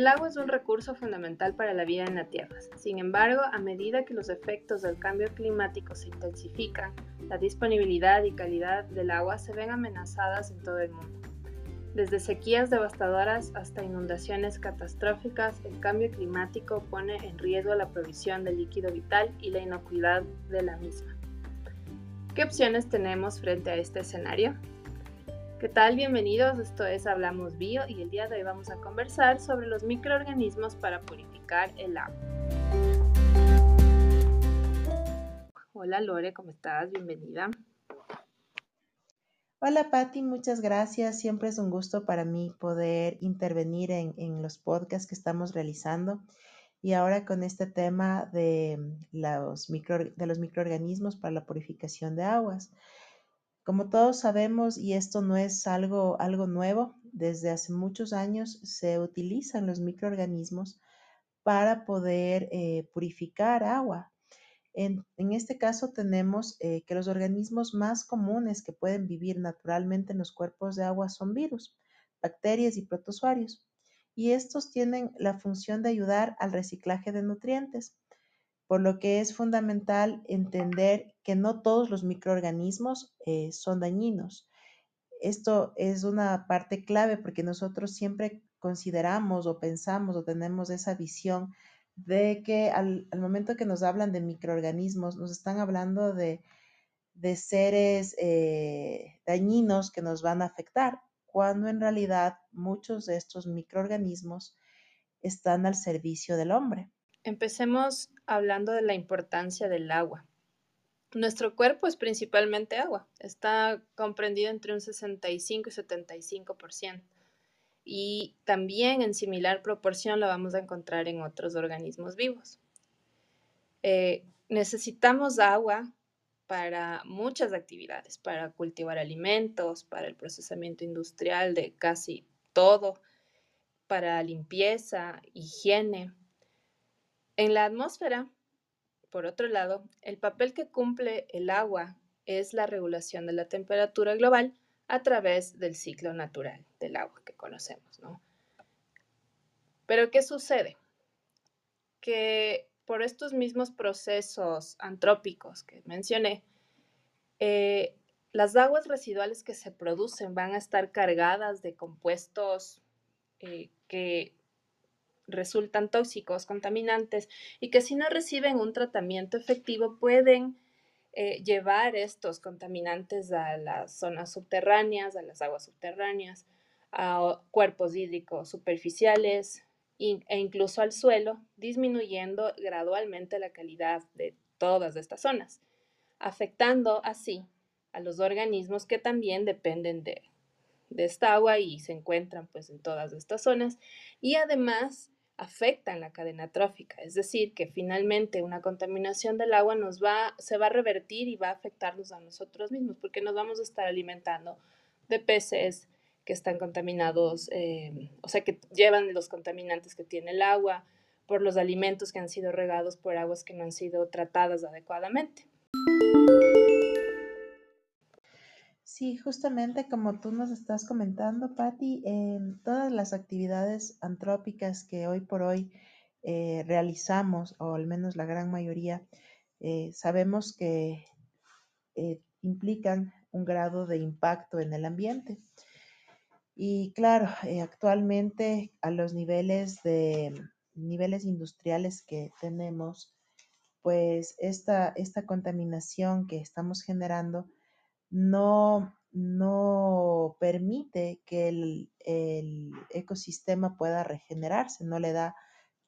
El agua es un recurso fundamental para la vida en la Tierra. Sin embargo, a medida que los efectos del cambio climático se intensifican, la disponibilidad y calidad del agua se ven amenazadas en todo el mundo. Desde sequías devastadoras hasta inundaciones catastróficas, el cambio climático pone en riesgo la provisión del líquido vital y la inocuidad de la misma. ¿Qué opciones tenemos frente a este escenario? ¿Qué tal? Bienvenidos, esto es Hablamos Bio y el día de hoy vamos a conversar sobre los microorganismos para purificar el agua. Hola Lore, ¿cómo estás? Bienvenida. Hola Patti, muchas gracias. Siempre es un gusto para mí poder intervenir en, los podcasts que estamos realizando. Y ahora con este tema de de los microorganismos para la purificación de aguas. Como todos sabemos, y esto no es algo, algo nuevo, desde hace muchos años se utilizan los microorganismos para poder eh, purificar agua. En, este caso tenemos eh, que los organismos más comunes que pueden vivir naturalmente en los cuerpos de agua son virus, bacterias y protozoarios. Y estos tienen la función de ayudar al reciclaje de nutrientes por lo que es fundamental entender que no todos los microorganismos eh, son dañinos. Esto es una parte clave porque nosotros siempre consideramos o pensamos o tenemos esa visión de que al, momento que nos hablan de microorganismos, nos están hablando de, seres eh, dañinos que nos van a afectar, cuando en realidad muchos de estos microorganismos están al servicio del hombre. Empecemos hablando de la importancia del agua. Nuestro cuerpo es principalmente agua, está comprendido entre un 65 y 75%. Y también en similar proporción lo vamos a encontrar en otros organismos vivos. Eh, necesitamos agua para muchas actividades, para cultivar alimentos, para el procesamiento industrial de casi todo, para limpieza, higiene, en la atmósfera, por otro lado, el papel que cumple el agua es la regulación de la temperatura global a través del ciclo natural del agua que conocemos, ¿no? Pero ¿qué sucede? Que por estos mismos procesos antrópicos que mencioné, eh, las aguas residuales que se producen van a estar cargadas de compuestos eh, que resultan tóxicos, contaminantes y que si no reciben un tratamiento efectivo pueden eh, llevar estos contaminantes a las zonas subterráneas, a las aguas subterráneas, a cuerpos hídricos superficiales e incluso al suelo, disminuyendo gradualmente la calidad de todas estas zonas, afectando así a los organismos que también dependen de, de esta agua y se encuentran pues en todas estas zonas. Y además afectan la cadena trófica, es decir, que finalmente una contaminación del agua nos va, se va a revertir y va a afectarnos a nosotros mismos, porque nos vamos a estar alimentando de peces que están contaminados, eh, o sea, que llevan los contaminantes que tiene el agua, por los alimentos que han sido regados por aguas que no han sido tratadas adecuadamente. Sí, justamente como tú nos estás comentando, Patti, todas las actividades antrópicas que hoy por hoy eh, realizamos, o al menos la gran mayoría, eh, sabemos que eh, implican un grado de impacto en el ambiente. Y claro, actualmente a los niveles de niveles industriales que tenemos, pues esta, esta contaminación que estamos generando no, no permite que el, ecosistema pueda regenerarse, no le da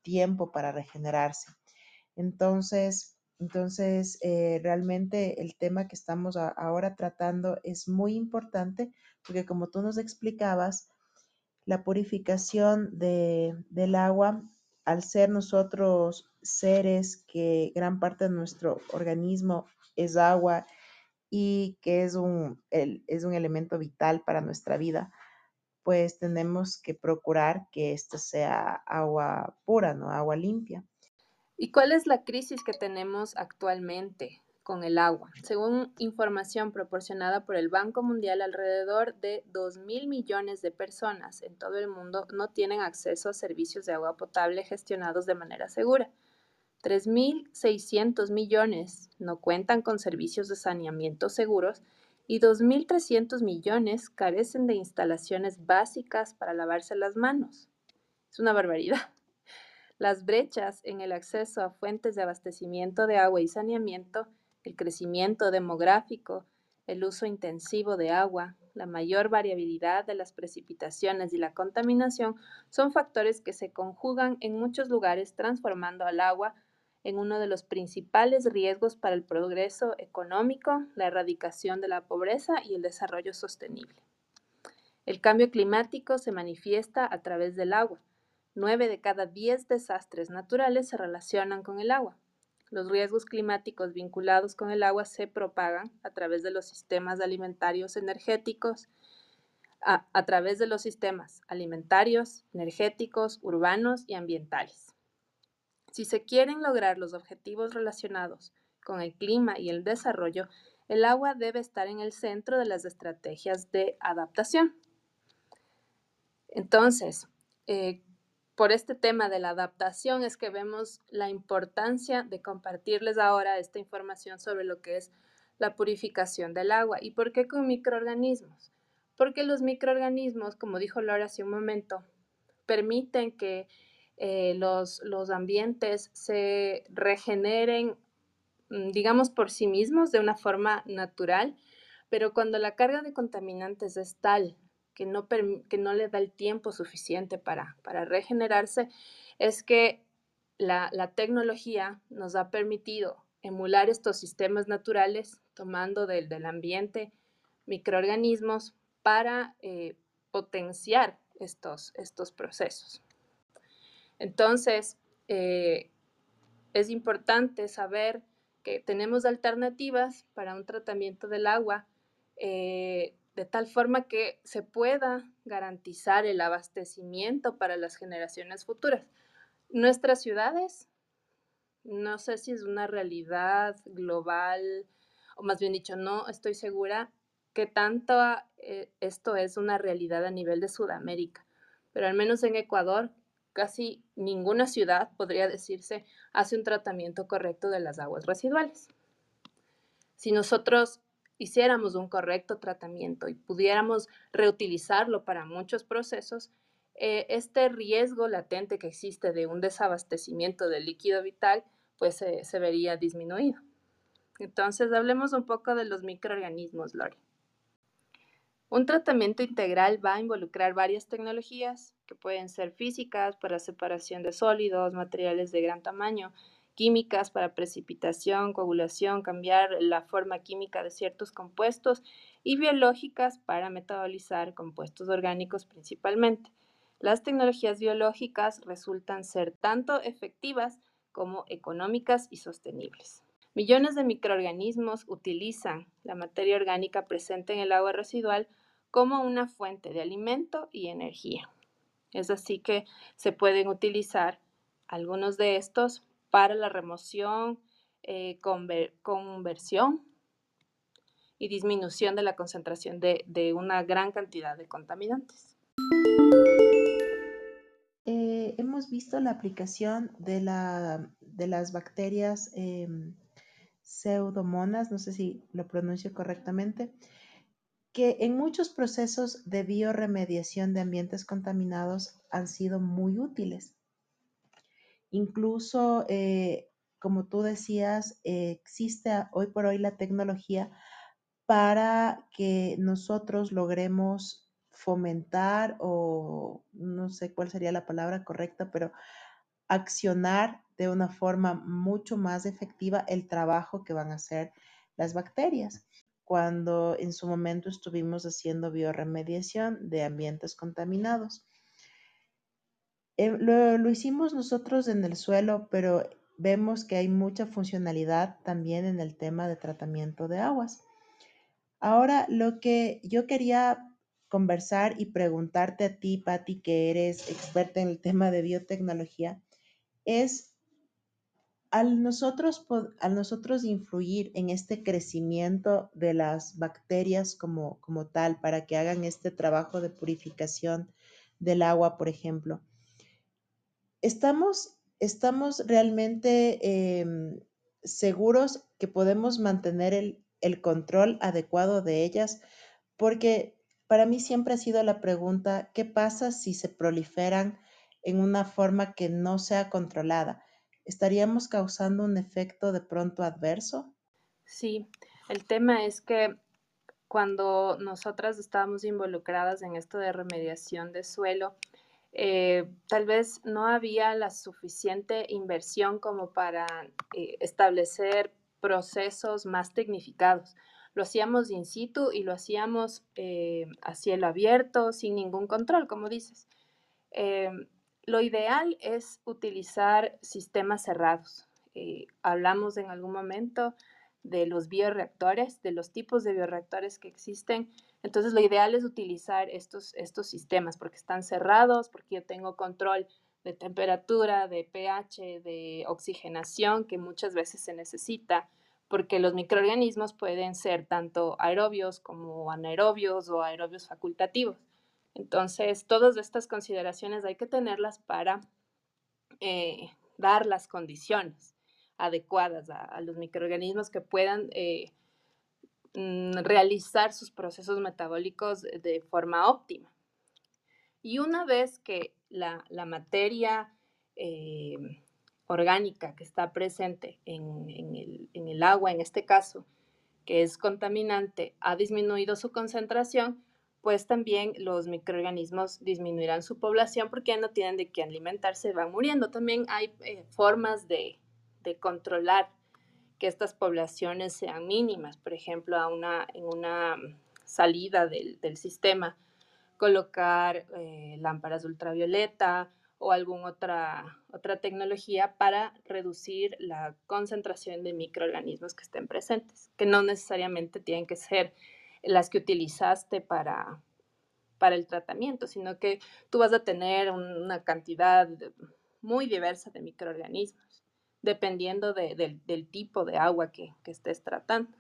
tiempo para regenerarse. Entonces, entonces eh, realmente el tema que estamos ahora tratando es muy importante porque como tú nos explicabas, la purificación del agua, al ser nosotros seres que gran parte de nuestro organismo es agua y que es un, es un elemento vital para nuestra vida, pues tenemos que procurar que esto sea agua pura, ¿no? Agua limpia. ¿Y cuál es la crisis que tenemos actualmente con el agua. Según información proporcionada por el Banco Mundial, alrededor de 2 mil millones de personas en todo el mundo no tienen acceso a servicios de agua potable gestionados de manera segura. 3.600 millones no cuentan con servicios de saneamiento seguros y 2.300 millones carecen de instalaciones básicas para lavarse las manos. Es una barbaridad. Las brechas en el acceso a fuentes de abastecimiento de agua y saneamiento el crecimiento demográfico, el uso intensivo de agua, la mayor variabilidad de las precipitaciones y la contaminación son factores que se conjugan en muchos lugares transformando al agua en uno de los principales riesgos para el progreso económico, la erradicación de la pobreza y el desarrollo sostenible. El cambio climático se manifiesta a través del agua. Nueve de cada diez desastres naturales se relacionan con el agua. Los riesgos climáticos vinculados con el agua se propagan a través de los sistemas alimentarios energéticos, a, través de los sistemas alimentarios, energéticos, urbanos y ambientales. Si se quieren lograr los objetivos relacionados con el clima y el desarrollo, el agua debe estar en el centro de las estrategias de adaptación. Entonces, eh, por este tema de la adaptación es que vemos la importancia de compartirles ahora esta información sobre lo que es la purificación del agua. ¿Y por qué con microorganismos? Porque los microorganismos, como dijo Laura hace un momento, permiten que eh, los, los ambientes se regeneren, mm, digamos, por sí mismos de una forma natural, pero cuando la carga de contaminantes es tal que no, que no le da el tiempo suficiente para, para regenerarse, es que la, la, tecnología nos ha permitido emular estos sistemas naturales tomando del, del ambiente microorganismos para eh, potenciar estos, estos procesos. Entonces, eh, es importante saber que tenemos alternativas para un tratamiento del agua eh, de tal forma que se pueda garantizar el abastecimiento para las generaciones futuras. Nuestras ciudades, no sé si es una realidad global, o más bien dicho, no estoy segura que tanto eh, esto es una realidad a nivel de Sudamérica, pero al menos en Ecuador, casi ninguna ciudad, podría decirse, hace un tratamiento correcto de las aguas residuales. Si nosotros hiciéramos un correcto tratamiento y pudiéramos reutilizarlo para muchos procesos, eh, este riesgo latente que existe de un desabastecimiento del líquido vital, pues se vería disminuido. Entonces, hablemos un poco de los microorganismos, Lori. Un tratamiento integral va a involucrar varias tecnologías pueden ser físicas para separación de sólidos, materiales de gran tamaño, químicas para precipitación, coagulación, cambiar la forma química de ciertos compuestos y biológicas para metabolizar compuestos orgánicos principalmente. Las tecnologías biológicas resultan ser tanto efectivas como económicas y sostenibles. Millones de microorganismos utilizan la materia orgánica presente en el agua residual como una fuente de alimento y energía. Es así que se pueden utilizar algunos de estos para la remoción, eh, conversión y disminución de la concentración de, una gran cantidad de contaminantes. Eh, hemos visto la aplicación de, las bacterias em, pseudomonas, no sé si lo pronuncio correctamente, que en muchos procesos de bioremediación de ambientes contaminados han sido muy útiles. Incluso, eh, como tú decías, existe hoy por hoy la tecnología para que nosotros logremos fomentar o no sé cuál sería la palabra correcta, pero accionar de una forma mucho más efectiva el trabajo que van a hacer las bacterias. Cuando en su momento estuvimos haciendo bioremediación de ambientes contaminados. Eh, lo, hicimos nosotros en el suelo, pero vemos que hay mucha funcionalidad también en el tema de tratamiento de aguas. Ahora, lo que yo quería conversar y preguntarte a ti, Patti, que eres experta en el tema de biotecnología, es al nosotros, al nosotros influir en este crecimiento de las bacterias como, como tal, para que hagan este trabajo de purificación del agua, por ejemplo, estamos, estamos realmente em, seguros que podemos mantener el, el control adecuado de ellas, porque para mí siempre ha sido la pregunta, ¿qué pasa si se proliferan en una forma que no sea controlada? ¿Estaríamos causando un efecto de pronto adverso? Sí, el tema es que cuando nosotras estábamos involucradas en esto de remediación de suelo, eh, tal vez no había la suficiente inversión como para eh, establecer procesos más tecnificados. Lo hacíamos in situ y lo hacíamos eh, a cielo abierto, sin ningún control, como dices. Lo ideal es utilizar sistemas cerrados. Eh, hablamos en algún momento de los bioreactores, de los tipos de bioreactores que existen. Entonces, lo ideal es utilizar estos, estos sistemas porque están cerrados, porque yo tengo control de temperatura, de pH, de oxigenación, que muchas veces se necesita, porque los microorganismos pueden ser tanto aerobios como anaerobios o aerobios facultativos. Entonces, todas estas consideraciones hay que tenerlas para eh, dar las condiciones adecuadas a, los microorganismos que puedan eh, mm, realizar sus procesos metabólicos de forma óptima. Y una vez que la, materia eh, orgánica que está presente en, en el agua, en este caso, que es contaminante, ha disminuido su concentración, pues también los microorganismos disminuirán su población porque ya no tienen de qué alimentarse, van muriendo. También hay eh, formas de, controlar que estas poblaciones sean mínimas, por ejemplo, a una, en una salida del, sistema, colocar eh, lámparas ultravioleta o alguna otra, otra tecnología para reducir la concentración de microorganismos que estén presentes, que no necesariamente tienen que ser las que utilizaste para, para el tratamiento, sino que tú vas a tener una cantidad muy diversa de microorganismos, dependiendo del tipo de agua que, estés tratando.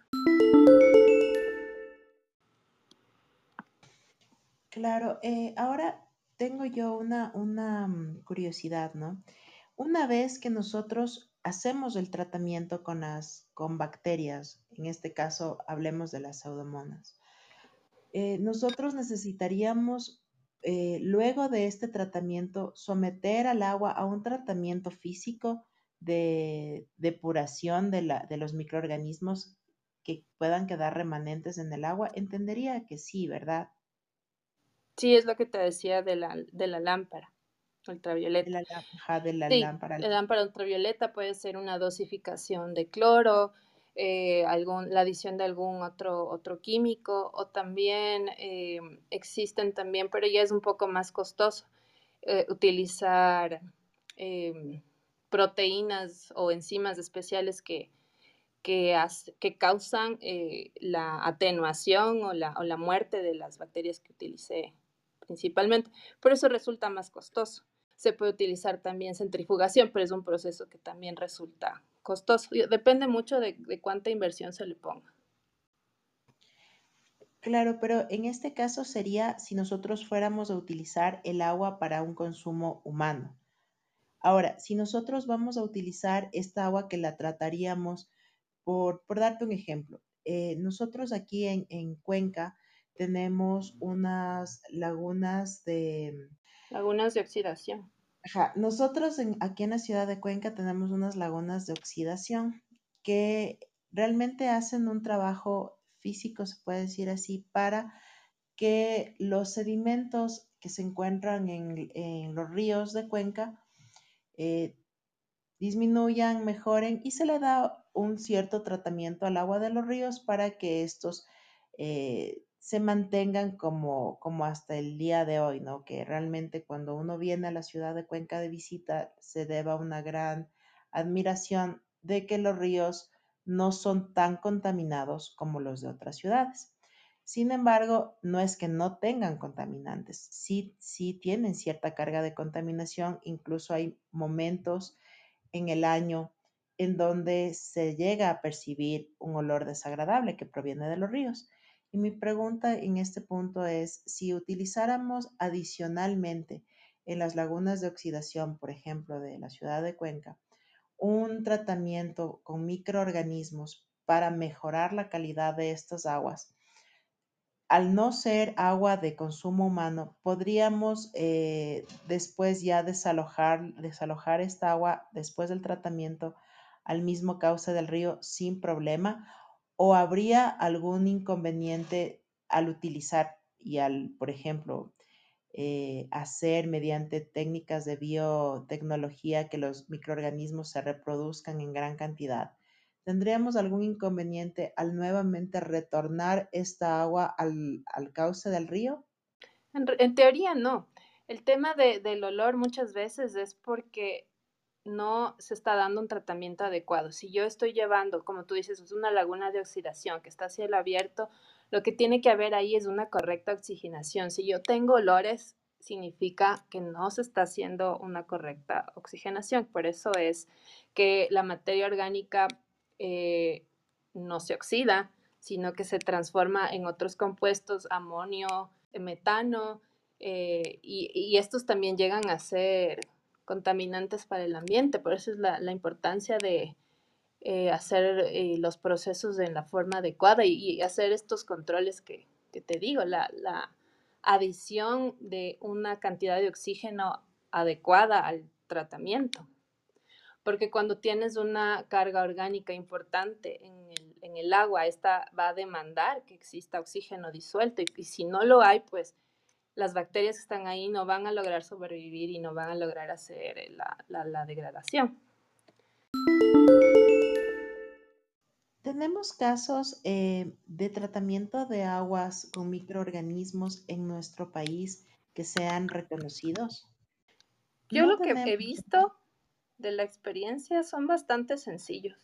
Claro, eh, ahora tengo yo una, una mm, curiosidad, ¿no? Una vez que nosotros hacemos el tratamiento con, las, con bacterias, en este caso hablemos de las pseudomonas, eh, nosotros necesitaríamos, eh, luego de este tratamiento, someter al agua a un tratamiento físico de depuración de, la, de los microorganismos que puedan quedar remanentes en el agua. Entendería que sí, ¿verdad? Sí, es lo que te decía de la, de la lámpara ultravioleta. De la, de la lámpara. La lámpara ultravioleta puede ser una dosificación de cloro, eh, la adición de algún otro, otro químico o también eh, existen también, pero ya es un poco más costoso, eh, utilizar proteínas o enzimas especiales que, que, que causan la atenuación o la, o la muerte de las bacterias que utilicé principalmente. Por eso resulta más costoso. Se puede utilizar también centrifugación, pero es un proceso que también resulta costoso. Depende mucho de, cuánta inversión se le ponga. Claro, pero en este caso sería si nosotros fuéramos a utilizar el agua para un consumo humano. Ahora, si nosotros vamos a utilizar esta agua que la trataríamos, por, darte un ejemplo, eh, nosotros aquí en, en, Cuenca tenemos unas lagunas de... Lagunas de oxidación. Nosotros aquí en la ciudad de Cuenca tenemos unas lagunas de oxidación que realmente hacen un trabajo físico, se puede decir así, para que los sedimentos que se encuentran en, los ríos de Cuenca eh, disminuyan, mejoren y se le da un cierto tratamiento al agua de los ríos para que estos eh, se mantengan como, como hasta el día de hoy, ¿no? Que realmente cuando uno viene a la ciudad de Cuenca de visita se deba una gran admiración de que los ríos no son tan contaminados como los de otras ciudades. Sin embargo, no es que no tengan contaminantes, sí, sí tienen cierta carga de contaminación, incluso hay momentos en el año en donde se llega a percibir un olor desagradable que proviene de los ríos. Y mi pregunta en este punto es, si utilizáramos adicionalmente en las lagunas de oxidación, por ejemplo, de la ciudad de Cuenca, un tratamiento con microorganismos para mejorar la calidad de estas aguas, al no ser agua de consumo humano, podríamos eh, después ya desalojar, desalojar esta agua después del tratamiento al mismo cauce del río sin problema o habría algún inconveniente al utilizar y al, por ejemplo, eh, hacer mediante técnicas de biotecnología que los microorganismos se reproduzcan en gran cantidad ¿Tendríamos algún inconveniente al nuevamente retornar esta agua al, cauce del río? En, teoría no. El tema del olor muchas veces es porque no se está dando un tratamiento adecuado. Si yo estoy llevando, como tú dices, es una laguna de oxidación que está a cielo abierto, lo que tiene que haber ahí es una correcta oxigenación. Si yo tengo olores, significa que no se está haciendo una correcta oxigenación. Por eso es que la materia orgánica eh, no se oxida, sino que se transforma en otros compuestos, amonio, metano, eh, y, estos también llegan a ser contaminantes para el ambiente. Por eso es la, importancia de eh, hacer los procesos en la forma adecuada y, hacer estos controles que, te digo, la adición de una cantidad de oxígeno adecuada al tratamiento porque cuando tienes una carga orgánica importante en el, agua, esta va a demandar que exista oxígeno disuelto y, si no lo hay, pues las bacterias que están ahí no van a lograr sobrevivir y no van a lograr hacer la, degradación. ¿Tenemos casos eh, de tratamiento de aguas con microorganismos en nuestro país que sean reconocidos? Yo lo que he visto de la experiencia son bastante sencillos.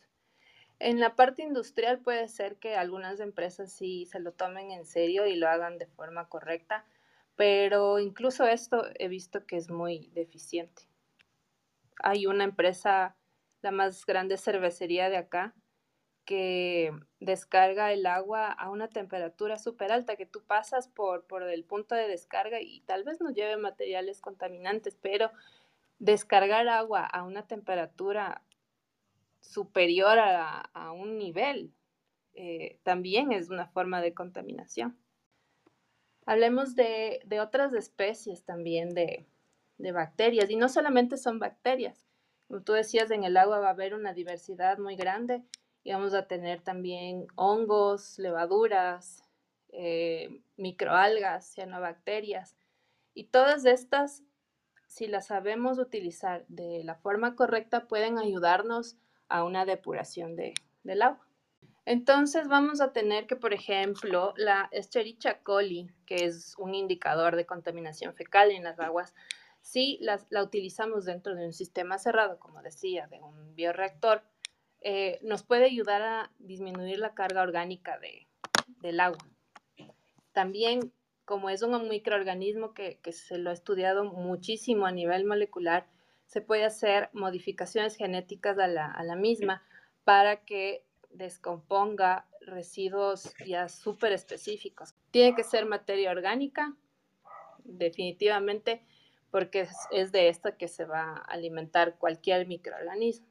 En la parte industrial puede ser que algunas empresas sí se lo tomen en serio y lo hagan de forma correcta, pero incluso esto he visto que es muy deficiente. Hay una empresa, la más grande cervecería de acá, que descarga el agua a una temperatura súper alta, que tú pasas por, por el punto de descarga y tal vez no lleve materiales contaminantes, pero descargar agua a una temperatura superior a, un nivel eh, también es una forma de contaminación. Hablemos de, otras especies también de, de, bacterias y no solamente son bacterias. Como tú decías, en el agua va a haber una diversidad muy grande y vamos a tener también hongos, levaduras, eh, microalgas, cianobacterias y todas estas si las sabemos utilizar de la forma correcta, pueden ayudarnos a una depuración del agua. Entonces vamos a tener que, por ejemplo, la Escherichia coli, que es un indicador de contaminación fecal en las aguas, si la utilizamos dentro de un sistema cerrado, como decía, de un bioreactor, eh, nos puede ayudar a disminuir la carga orgánica del agua. También como es un microorganismo que, se lo ha estudiado muchísimo a nivel molecular, se puede hacer modificaciones genéticas a la, misma para que descomponga residuos ya súper específicos. Tiene que ser materia orgánica, definitivamente, porque es, de esta que se va a alimentar cualquier microorganismo.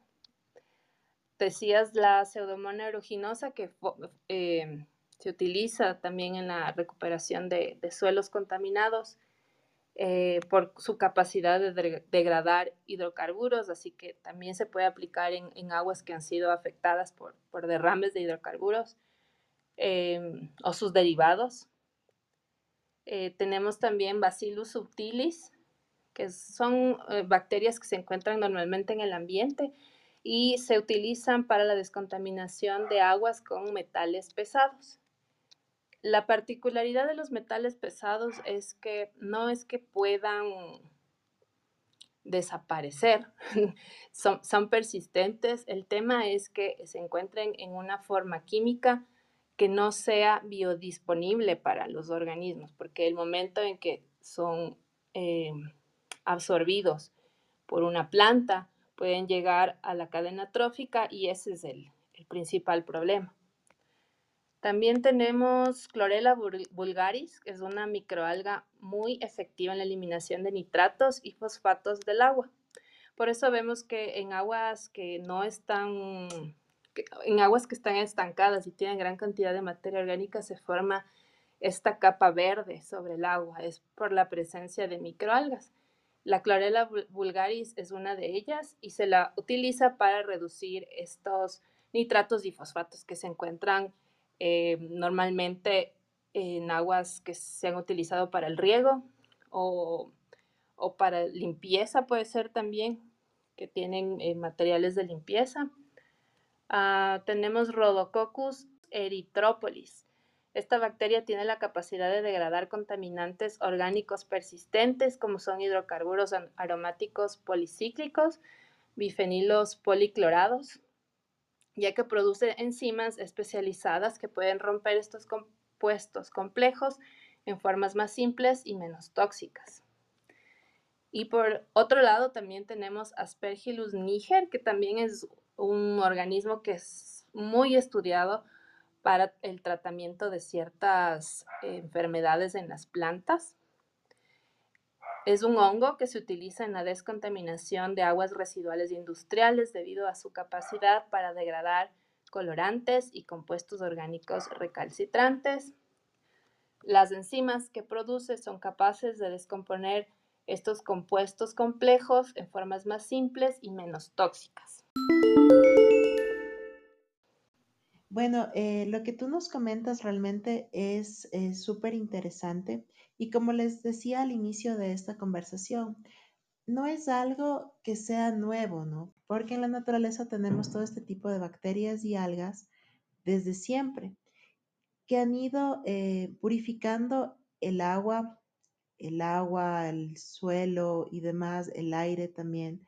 Decías la pseudomonas aeruginosa que eh, se utiliza también en la recuperación de, suelos contaminados eh, por su capacidad de degradar hidrocarburos, así que también se puede aplicar en, aguas que han sido afectadas por, derrames de hidrocarburos em, o sus derivados. Eh, tenemos también Bacillus subtilis, que son eh, bacterias que se encuentran normalmente en el ambiente y se utilizan para la descontaminación de aguas con metales pesados. La particularidad de los metales pesados es que no es que puedan desaparecer, son, persistentes. El tema es que se encuentren en una forma química que no sea biodisponible para los organismos, porque el momento en que son eh, absorbidos por una planta, pueden llegar a la cadena trófica y ese es el, principal problema. También tenemos Chlorella vulgaris, que es una microalga muy efectiva en la eliminación de nitratos y fosfatos del agua. Por eso vemos que en aguas que no están, en aguas que están estancadas y tienen gran cantidad de materia orgánica, se forma esta capa verde sobre el agua. Es por la presencia de microalgas. La clorela vulgaris es una de ellas y se la utiliza para reducir estos nitratos y fosfatos que se encuentran eh, normalmente en aguas que se han utilizado para el riego o, para limpieza puede ser también, que tienen eh, materiales de limpieza. Ah, tenemos Rhodococcus erythropolis. Esta bacteria tiene la capacidad de degradar contaminantes orgánicos persistentes como son hidrocarburos aromáticos policíclicos, bifenilos policlorados, ya que produce enzimas especializadas que pueden romper estos compuestos complejos en formas más simples y menos tóxicas. Y por otro lado también tenemos Aspergillus niger, que también es un organismo que es muy estudiado para el tratamiento de ciertas enfermedades en las plantas. Es un hongo que se utiliza en la descontaminación de aguas residuales industriales debido a su capacidad para degradar colorantes y compuestos orgánicos recalcitrantes. Las enzimas que produce son capaces de descomponer estos compuestos complejos en formas más simples y menos tóxicas. Bueno, eh, lo que tú nos comentas realmente es súper interesante y como les decía al inicio de esta conversación, no es algo que sea nuevo, ¿no? Porque en la naturaleza tenemos todo este tipo de bacterias y algas desde siempre que han ido eh, purificando el agua, el agua, el suelo y demás, el aire también,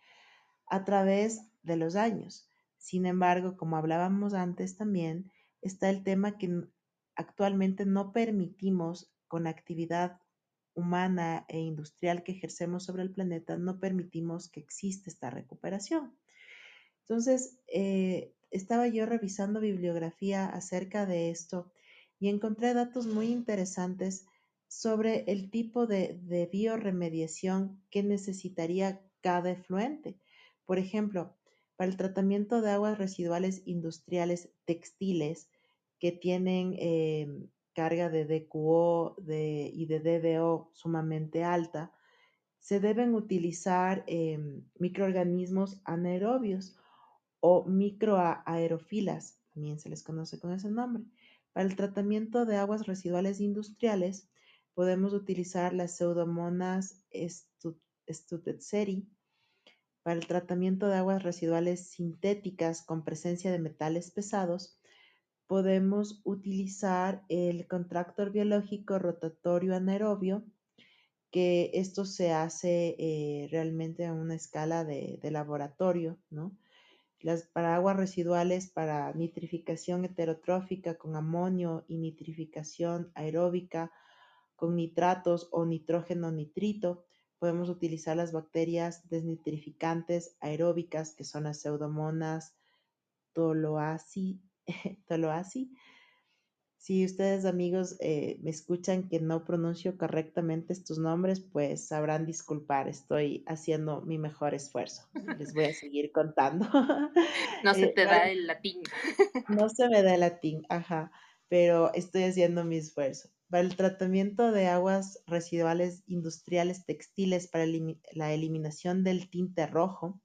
a través de los años. Sin embargo, como hablábamos antes también, está el tema que actualmente no permitimos con actividad humana e industrial que ejercemos sobre el planeta, no permitimos que exista esta recuperación. Entonces, eh, estaba yo revisando bibliografía acerca de esto y encontré datos muy interesantes sobre el tipo de, bioremediación que necesitaría cada efluente. Por ejemplo, para el tratamiento de aguas residuales industriales textiles que tienen em, carga de DQO y de DDO sumamente alta, se deben utilizar em, microorganismos anaerobios o microaerofilas, también se les conoce con ese nombre. Para el tratamiento de aguas residuales industriales, podemos utilizar las pseudomonas stutetseri, para el tratamiento de aguas residuales sintéticas con presencia de metales pesados, podemos utilizar el contractor biológico rotatorio anaerobio, que esto se hace eh, realmente a una escala de, laboratorio, ¿no? Para aguas residuales, para nitrificación heterotrófica con amonio y nitrificación aeróbica con nitratos o nitrógeno nitrito, podemos utilizar las bacterias desnitrificantes aeróbicas, que son las pseudomonas toloasi. toloasi. Si ustedes amigos eh, me escuchan que no pronuncio correctamente estos nombres, pues sabrán disculpar, estoy haciendo mi mejor esfuerzo. Les voy a seguir contando. No se eh, te da el latín. No se me da el latín, ajá, pero estoy haciendo mi esfuerzo. Para el tratamiento de aguas residuales industriales textiles para la eliminación del tinte rojo,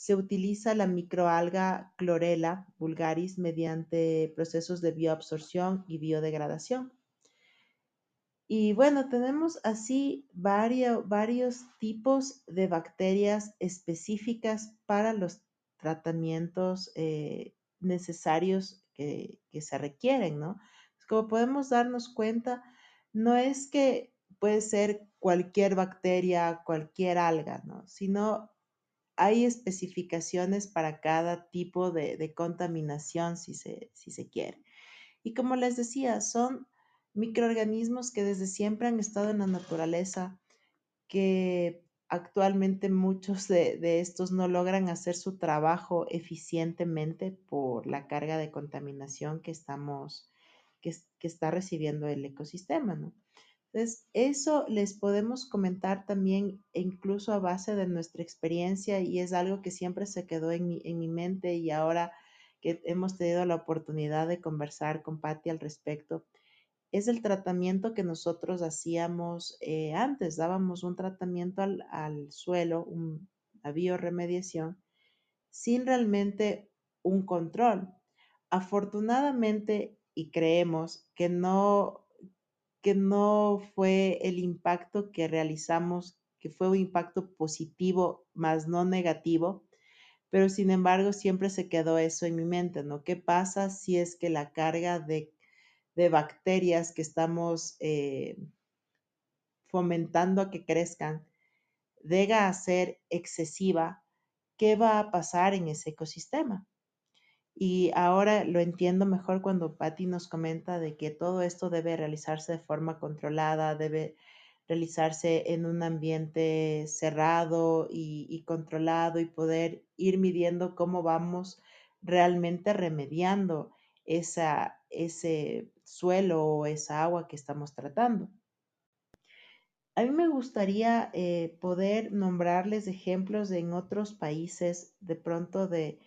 se utiliza la microalga Chlorella vulgaris mediante procesos de bioabsorción y biodegradación. Y bueno, tenemos así varios tipos de bacterias específicas para los tratamientos eh, necesarios que, que, se requieren, ¿no? como podemos darnos cuenta, no es que puede ser cualquier bacteria, cualquier alga, ¿no? Sino hay especificaciones para cada tipo de, contaminación, si se, si se quiere. Y como les decía, son microorganismos que desde siempre han estado en la naturaleza, que actualmente muchos de, estos no logran hacer su trabajo eficientemente por la carga de contaminación que estamos, que, está recibiendo el ecosistema, ¿no? Entonces, eso les podemos comentar también incluso a base de nuestra experiencia y es algo que siempre se quedó en mi, en mi mente y ahora que hemos tenido la oportunidad de conversar con Patti al respecto, es el tratamiento que nosotros hacíamos eh, antes. Dábamos un tratamiento al, suelo, una bioremediación, sin realmente un control. Afortunadamente, y creemos que no, que no fue el impacto que realizamos, que fue un impacto positivo, más no negativo, pero sin embargo siempre se quedó eso en mi mente, ¿no? ¿Qué pasa si es que la carga de de bacterias que estamos eh, fomentando a que crezcan llega a ser excesiva, ¿qué va a pasar en ese ecosistema? Y ahora lo entiendo mejor cuando Patti nos comenta de que todo esto debe realizarse de forma controlada, debe realizarse en un ambiente cerrado y, controlado y poder ir midiendo cómo vamos realmente remediando esa, ese suelo o esa agua que estamos tratando. A mí me gustaría eh, poder nombrarles ejemplos en otros países de pronto de,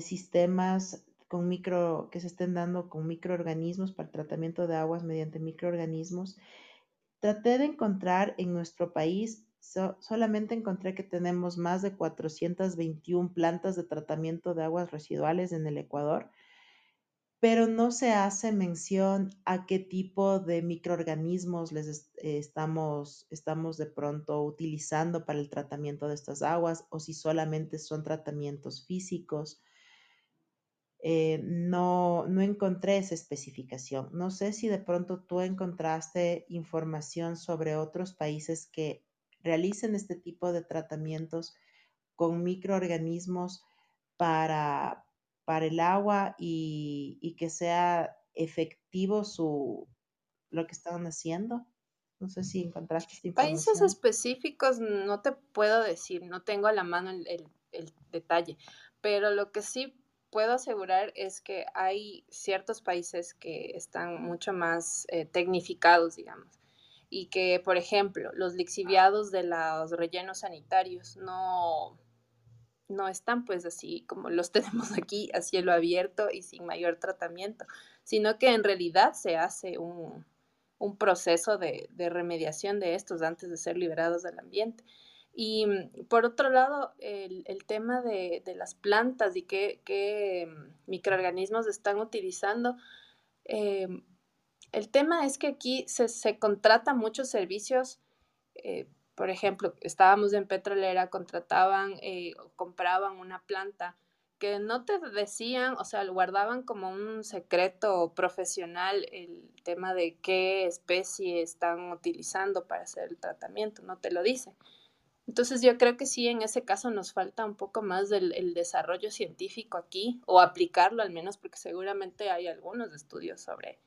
sistemas con micro, que se estén dando con microorganismos para el tratamiento de aguas mediante microorganismos. Traté de encontrar en nuestro país, solamente encontré que tenemos más de 421 plantas de tratamiento de aguas residuales en el Ecuador pero no se hace mención a qué tipo de microorganismos les eh, estamos, estamos de pronto utilizando para el tratamiento de estas aguas o si solamente son tratamientos físicos. Eh, no, no encontré esa especificación. No sé si de pronto tú encontraste información sobre otros países que realicen este tipo de tratamientos con microorganismos para, para el agua y, que sea efectivo su, lo que estaban haciendo. No sé si encontraste esta Países específicos no te puedo decir, no tengo a la mano el, detalle, pero lo que sí puedo asegurar es que hay ciertos países que están mucho más eh, tecnificados, digamos, y que, por ejemplo, los lixiviados de los rellenos sanitarios no, no están pues así como los tenemos aquí a cielo abierto y sin mayor tratamiento, sino que en realidad se hace un, proceso de, remediación de estos antes de ser liberados del ambiente. Y mm, por otro lado, el, tema de, las plantas y qué, mm, microorganismos están utilizando, em, el tema es que aquí se, se contratan muchos servicios eh, por ejemplo, estábamos en petrolera, contrataban eh, compraban una planta que no te decían, o sea, guardaban como un secreto profesional el tema de qué especie están utilizando para hacer el tratamiento, no te lo dicen. Entonces yo creo que sí, en ese caso nos falta un poco más del desarrollo científico aquí, o aplicarlo al menos, porque seguramente hay algunos estudios sobre,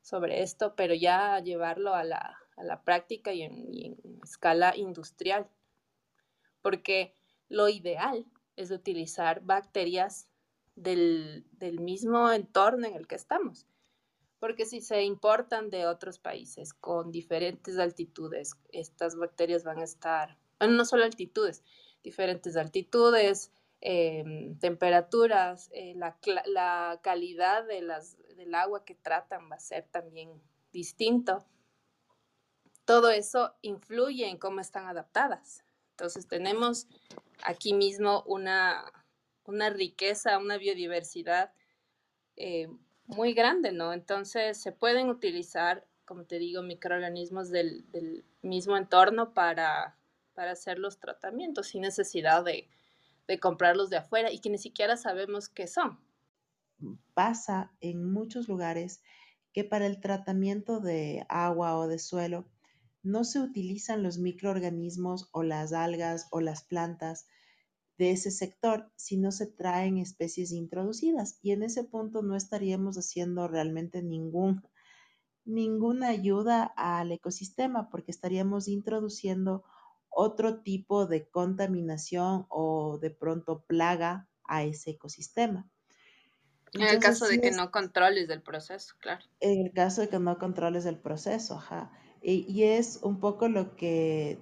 sobre esto, pero ya llevarlo a la, a la práctica y en, escala industrial. Porque lo ideal es utilizar bacterias del, mismo entorno en el que estamos. Porque si se importan de otros países con diferentes altitudes, estas bacterias van a estar, no solo altitudes, diferentes altitudes, em, temperaturas, eh, la, la, calidad de las, del agua que tratan va a ser también distinto todo eso influye en cómo están adaptadas. Entonces tenemos aquí mismo una, riqueza, una biodiversidad eh, muy grande, ¿no? Entonces se pueden utilizar, como te digo, microorganismos del, mismo entorno para, hacer los tratamientos sin necesidad de, comprarlos de afuera y que ni siquiera sabemos qué son. Pasa en muchos lugares que para el tratamiento de agua o de suelo no se utilizan los microorganismos o las algas o las plantas de ese sector, sino se traen especies introducidas. Y en ese punto no estaríamos haciendo realmente ninguna ayuda al ecosistema porque estaríamos introduciendo otro tipo de contaminación o de pronto plaga a ese ecosistema. en el caso de que no controles el proceso, claro. En el caso de que no controles el proceso, ajá. Y, es un poco lo que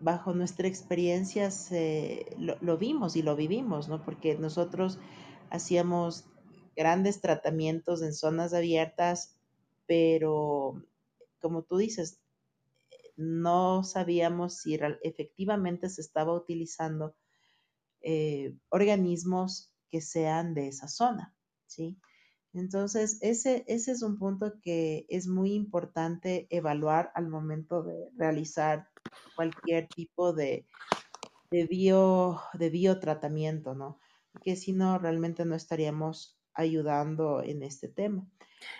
bajo nuestra experiencia lo, lo, vimos y lo vivimos, ¿no? Porque nosotros hacíamos grandes tratamientos en zonas abiertas, pero como tú dices, no sabíamos si efectivamente se estaba utilizando eh, organismos que sean de esa zona, ¿sí? Entonces, ese, ese es un punto que es muy importante evaluar al momento de realizar cualquier tipo de, de, bio, de biotratamiento, ¿no? Porque si no, realmente no estaríamos ayudando en este tema.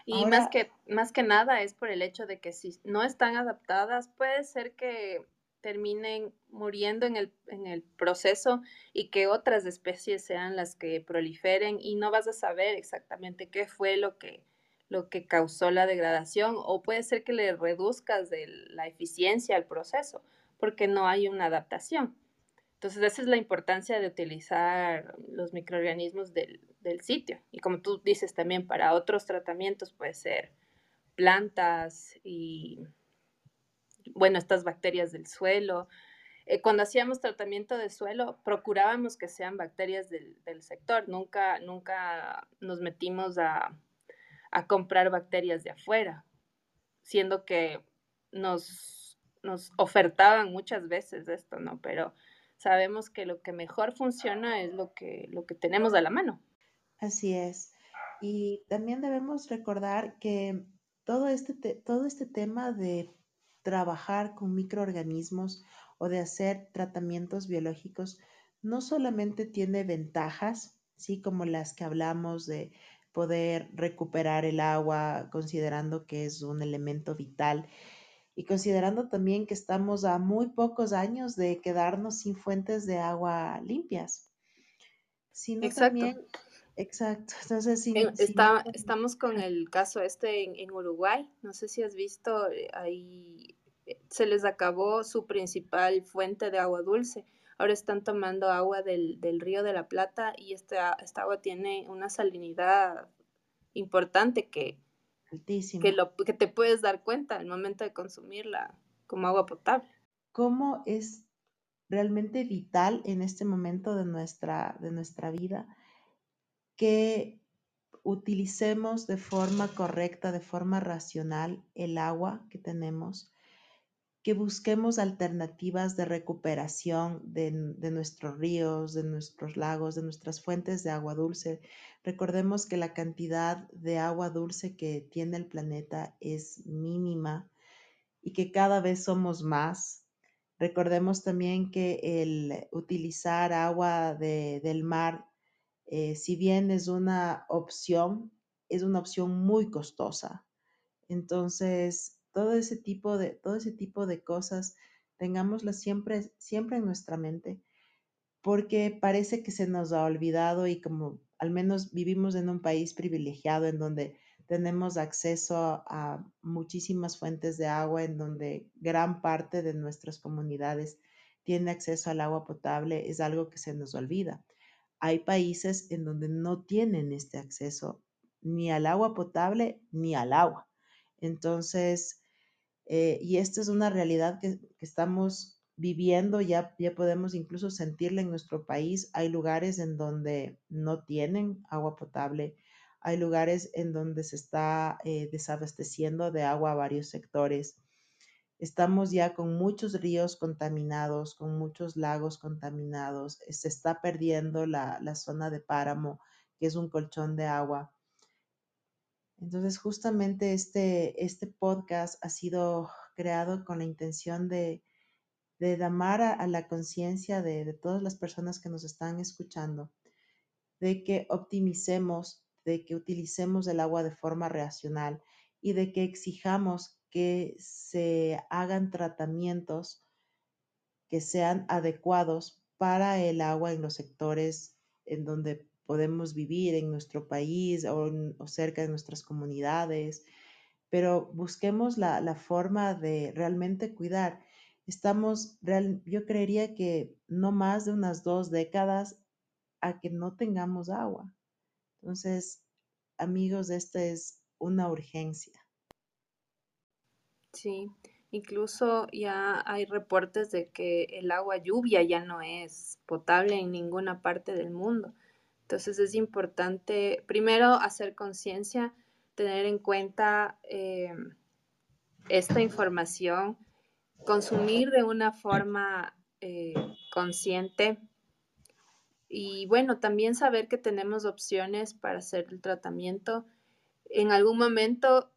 Y más, que, más que nada es por el hecho de que si no están adaptadas, puede ser que terminen muriendo en el, en el proceso y que otras especies sean las que proliferen y no vas a saber exactamente qué fue lo que, lo que causó la degradación o puede ser que le reduzcas de la eficiencia al proceso porque no hay una adaptación. Entonces, esa es la importancia de utilizar los microorganismos del, del sitio. Y como tú dices también, para otros tratamientos puede ser plantas y, bueno, estas bacterias del suelo. Eh, cuando hacíamos tratamiento de suelo, procurábamos que sean bacterias del, sector. Nunca, nunca nos metimos a, a, comprar bacterias de afuera, siendo que nos, nos ofertaban muchas veces esto, ¿no? Pero sabemos que lo que mejor funciona es lo que, lo que tenemos a la mano. Así es. Y también debemos recordar que todo este, todo este tema de trabajar con microorganismos o de hacer tratamientos biológicos no solamente tiene ventajas, ¿sí? Como las que hablamos de poder recuperar el agua, considerando que es un elemento vital y considerando también que estamos a muy pocos años de quedarnos sin fuentes de agua limpias, sino también Exacto. Entonces, sí, estamos con el caso este en, Uruguay. No sé si has visto, eh, ahí eh, se les acabó su principal fuente de agua dulce. Ahora están tomando agua del, río de la Plata y esta, esta agua tiene una salinidad importante que, que, lo, que te puedes dar cuenta al momento de consumirla como agua potable. ¿Cómo es realmente vital en este momento de nuestra, de nuestra vida? que utilicemos de forma correcta, de forma racional el agua que tenemos, que busquemos alternativas de recuperación de, nuestros ríos, de nuestros lagos, de nuestras fuentes de agua dulce. Recordemos que la cantidad de agua dulce que tiene el planeta es mínima y que cada vez somos más. Recordemos también que el utilizar agua del mar eh, si bien es una opción, es una opción muy costosa. Entonces, todo ese tipo de, todo ese tipo de cosas, tengámoslas siempre, siempre en nuestra mente, porque parece que se nos ha olvidado y como al menos vivimos en un país privilegiado en donde tenemos acceso a muchísimas fuentes de agua, en donde gran parte de nuestras comunidades tiene acceso al agua potable, es algo que se nos olvida hay países en donde no tienen este acceso ni al agua potable ni al agua. Entonces, eh, y esta es una realidad que, estamos viviendo, ya, ya podemos incluso sentirla en nuestro país. Hay lugares en donde no tienen agua potable, hay lugares en donde se está eh, desabasteciendo de agua a varios sectores. Estamos ya con muchos ríos contaminados, con muchos lagos contaminados. Eh, se está perdiendo la, zona de páramo, que es un colchón de agua. Entonces, justamente este, este podcast ha sido creado con la intención de, de llamar a, la conciencia de, de, todas las personas que nos están escuchando, de que optimicemos, de que utilicemos el agua de forma racional y de que exijamos que se hagan tratamientos que sean adecuados para el agua en los sectores en donde podemos vivir en nuestro país o, cerca de nuestras comunidades, pero busquemos la, forma de realmente cuidar. estamos, real, yo creería que no más de unas dos décadas a que no tengamos agua. Entonces, amigos, esta es una urgencia. Sí, incluso ya hay reportes de que el agua lluvia ya no es potable en ninguna parte del mundo. Entonces es importante primero hacer conciencia, tener en cuenta eh, esta información, consumir de una forma eh, consciente y bueno, también saber que tenemos opciones para hacer el tratamiento. En algún momento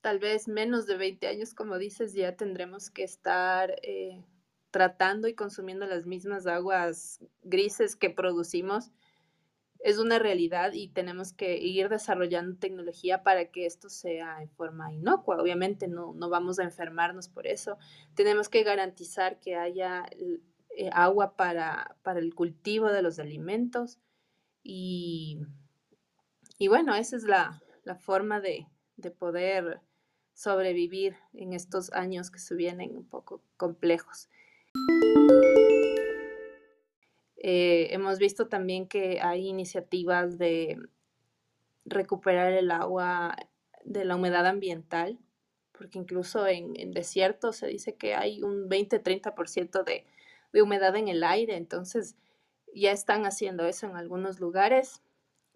tal vez menos de 20 años, como dices, ya tendremos que estar eh, tratando y consumiendo las mismas aguas grises que producimos. Es una realidad y tenemos que ir desarrollando tecnología para que esto sea en forma inocua. Obviamente no, no vamos a enfermarnos por eso. Tenemos que garantizar que haya eh, agua para, para, el cultivo de los alimentos y, y bueno, esa es la, la forma de, de poder sobrevivir en estos años que se vienen un poco complejos. Eh, hemos visto también que hay iniciativas de recuperar el agua de la humedad ambiental, porque incluso en, en desiertos se dice que hay un 20-30% de, de humedad en el aire, entonces ya están haciendo eso en algunos lugares.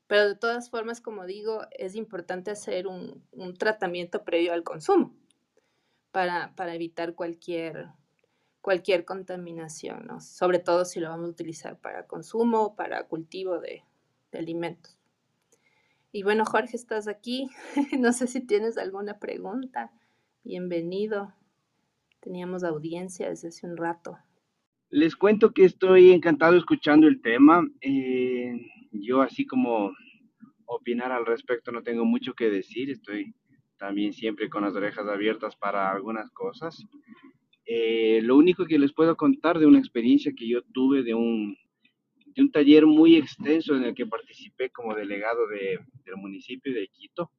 Pero de todas formas, como digo, es importante hacer un, un tratamiento previo al consumo para, para evitar cualquier, cualquier contaminación, sobre todo si lo vamos a utilizar para consumo o para cultivo de, de alimentos. Y bueno, Jorge, estás aquí. no sé si tienes alguna pregunta. Bienvenido. Teníamos audiencia desde hace un rato. Les cuento que estoy encantado escuchando el tema. Eh, yo así como opinar al respecto no tengo mucho que decir, estoy también siempre con las orejas abiertas para algunas cosas. Eh, lo único que les puedo contar de una experiencia que yo tuve de un, de un taller muy extenso en el que participé como delegado de, del municipio de Quito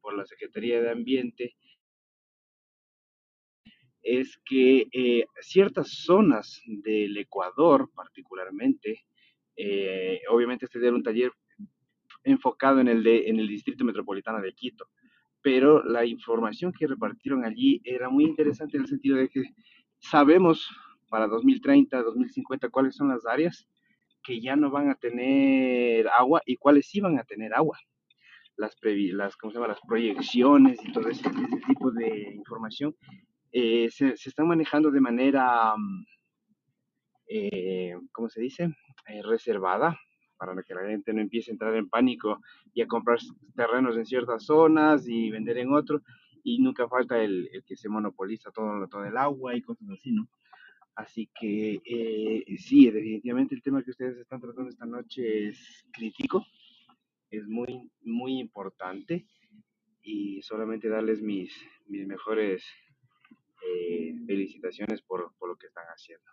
por la Secretaría de Ambiente, es que eh, ciertas zonas del Ecuador particularmente, eh, obviamente este era un taller enfocado en el, de, en el Distrito Metropolitano de Quito, pero la información que repartieron allí era muy interesante en el sentido de que sabemos para 2030, 2050 cuáles son las áreas que ya no van a tener agua y cuáles sí van a tener agua. Las, previ las, ¿cómo se llama? las proyecciones y todo ese, ese tipo de información eh, se, se, están manejando de manera, eh, ¿cómo se dice? Eh, reservada, para que la gente no empiece a entrar en pánico y a comprar terrenos en ciertas zonas y vender en otro, y nunca falta el, el que se monopoliza todo, todo el agua y cosas así, ¿no? Así que eh, sí, definitivamente el tema que ustedes están tratando esta noche es crítico, es muy, muy importante y solamente darles mis, mis mejores eh, felicitaciones por, por lo que están haciendo.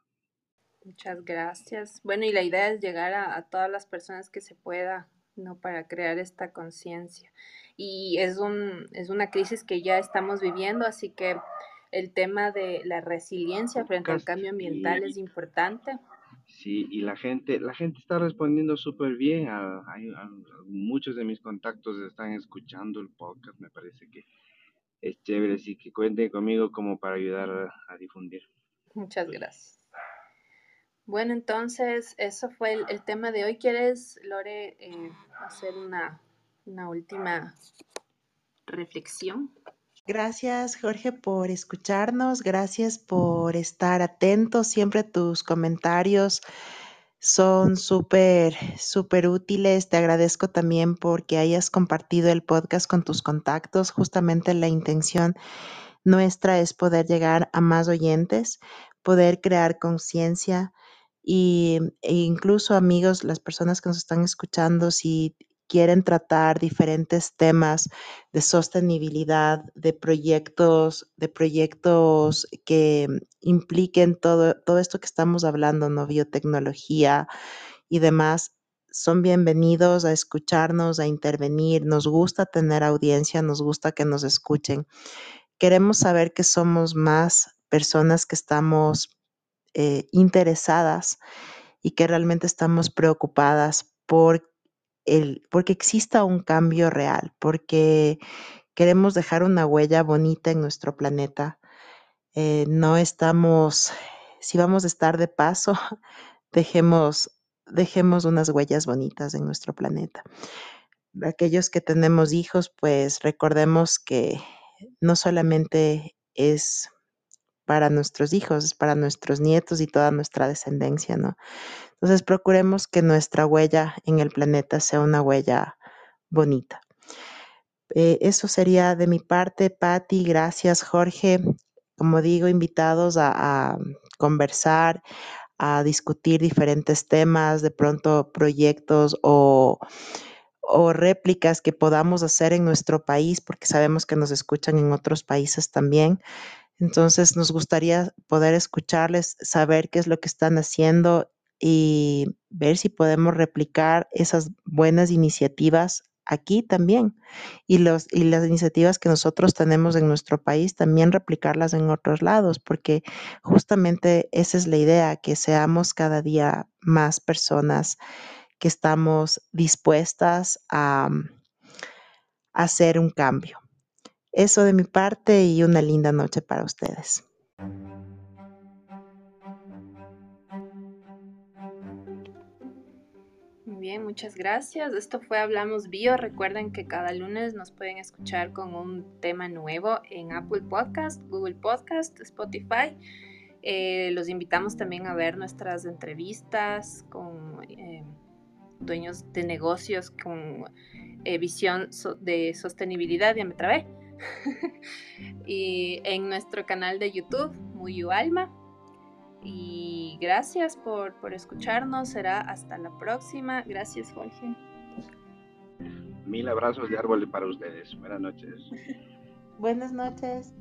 Muchas gracias. Bueno, y la idea es llegar a, a todas las personas que se pueda, ¿no? Para crear esta conciencia. Y es, un, es una crisis que ya estamos viviendo, así que el tema de la resiliencia frente al cambio ambiental es importante. Sí, y la gente, la gente está respondiendo súper bien. A, a, a, muchos de mis contactos están escuchando el podcast. Me parece que es chévere, así que cuenten conmigo como para ayudar a, a difundir. Muchas gracias. Bueno, entonces eso fue el, tema de hoy. ¿Quieres, Lore, eh, hacer una, una última reflexión? Gracias, Jorge, por escucharnos. Gracias por estar atentos. Siempre tus comentarios son súper, súper útiles. Te agradezco también porque hayas compartido el podcast con tus contactos. Justamente la intención nuestra es poder llegar a más oyentes, poder crear conciencia y, e incluso amigos, las personas que nos están escuchando, si quieren tratar diferentes temas de sostenibilidad, de proyectos, de proyectos que impliquen todo, todo esto que estamos hablando, ¿no? Biotecnología y demás, son bienvenidos a escucharnos, a intervenir. Nos gusta tener audiencia, nos gusta que nos escuchen. Queremos saber que somos más personas que estamos eh, interesadas y que realmente estamos preocupadas por el, porque exista un cambio real, porque queremos dejar una huella bonita en nuestro planeta. Eh, no estamos, si vamos a estar de paso, dejemos, dejemos unas huellas bonitas en nuestro planeta. Aquellos que tenemos hijos, pues recordemos que no solamente es para nuestros hijos, para nuestros nietos y toda nuestra descendencia, ¿no? Entonces procuremos que nuestra huella en el planeta sea una huella bonita. Eh, eso sería de mi parte, Patti. Gracias, Jorge. Como digo, invitados a, conversar, a discutir diferentes temas, de pronto proyectos o réplicas que podamos hacer en nuestro país, porque sabemos que nos escuchan en otros países también. Entonces, nos gustaría poder escucharles, saber qué es lo que están haciendo y ver si podemos replicar esas buenas iniciativas aquí también. Y, los, y las iniciativas que nosotros tenemos en nuestro país, también replicarlas en otros lados, porque justamente esa es la idea, que seamos cada día más personas que estamos dispuestas a, a hacer un cambio. Eso de mi parte y una linda noche para ustedes. bien, muchas gracias. Esto fue Hablamos Bio. Recuerden que cada lunes nos pueden escuchar con un tema nuevo en Apple Podcast, Google Podcast, Spotify. Eh, los invitamos también a ver nuestras entrevistas con eh, dueños de negocios con eh, visión de sostenibilidad, ya me trabé. y en nuestro canal de YouTube, Muy Alma. Y gracias por, por escucharnos. Será hasta la próxima. Gracias, Jorge. Mil abrazos de árbol para ustedes. Buenas noches. Buenas noches.